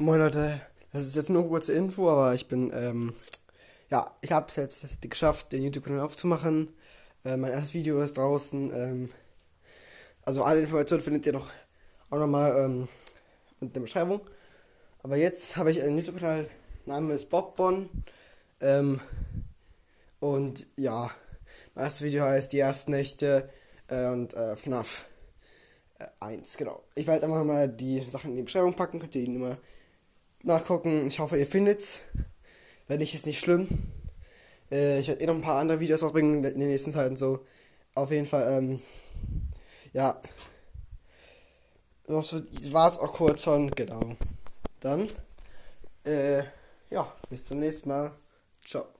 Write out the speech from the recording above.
Moin Leute, das ist jetzt nur eine kurze Info, aber ich bin, ähm, ja, ich habe es jetzt geschafft, den YouTube-Kanal aufzumachen. Äh, mein erstes Video ist draußen. Ähm, also alle Informationen findet ihr noch auch nochmal ähm, in der Beschreibung. Aber jetzt habe ich einen YouTube-Kanal, Name ist Bobbon. Ähm, und ja, mein erstes Video heißt Die ersten Nächte äh, und äh, FNAF äh, 1, genau. Ich werde einfach mal die Sachen in die Beschreibung packen, könnt ihr ihn immer nachgucken. Ich hoffe, ihr findet's. Wenn nicht, ist nicht schlimm. Äh, ich werde eh noch ein paar andere Videos auch bringen in den nächsten Zeiten so. Auf jeden Fall, ähm, ja. Das war es auch kurz schon, genau. Dann, äh, ja, bis zum nächsten Mal. Ciao.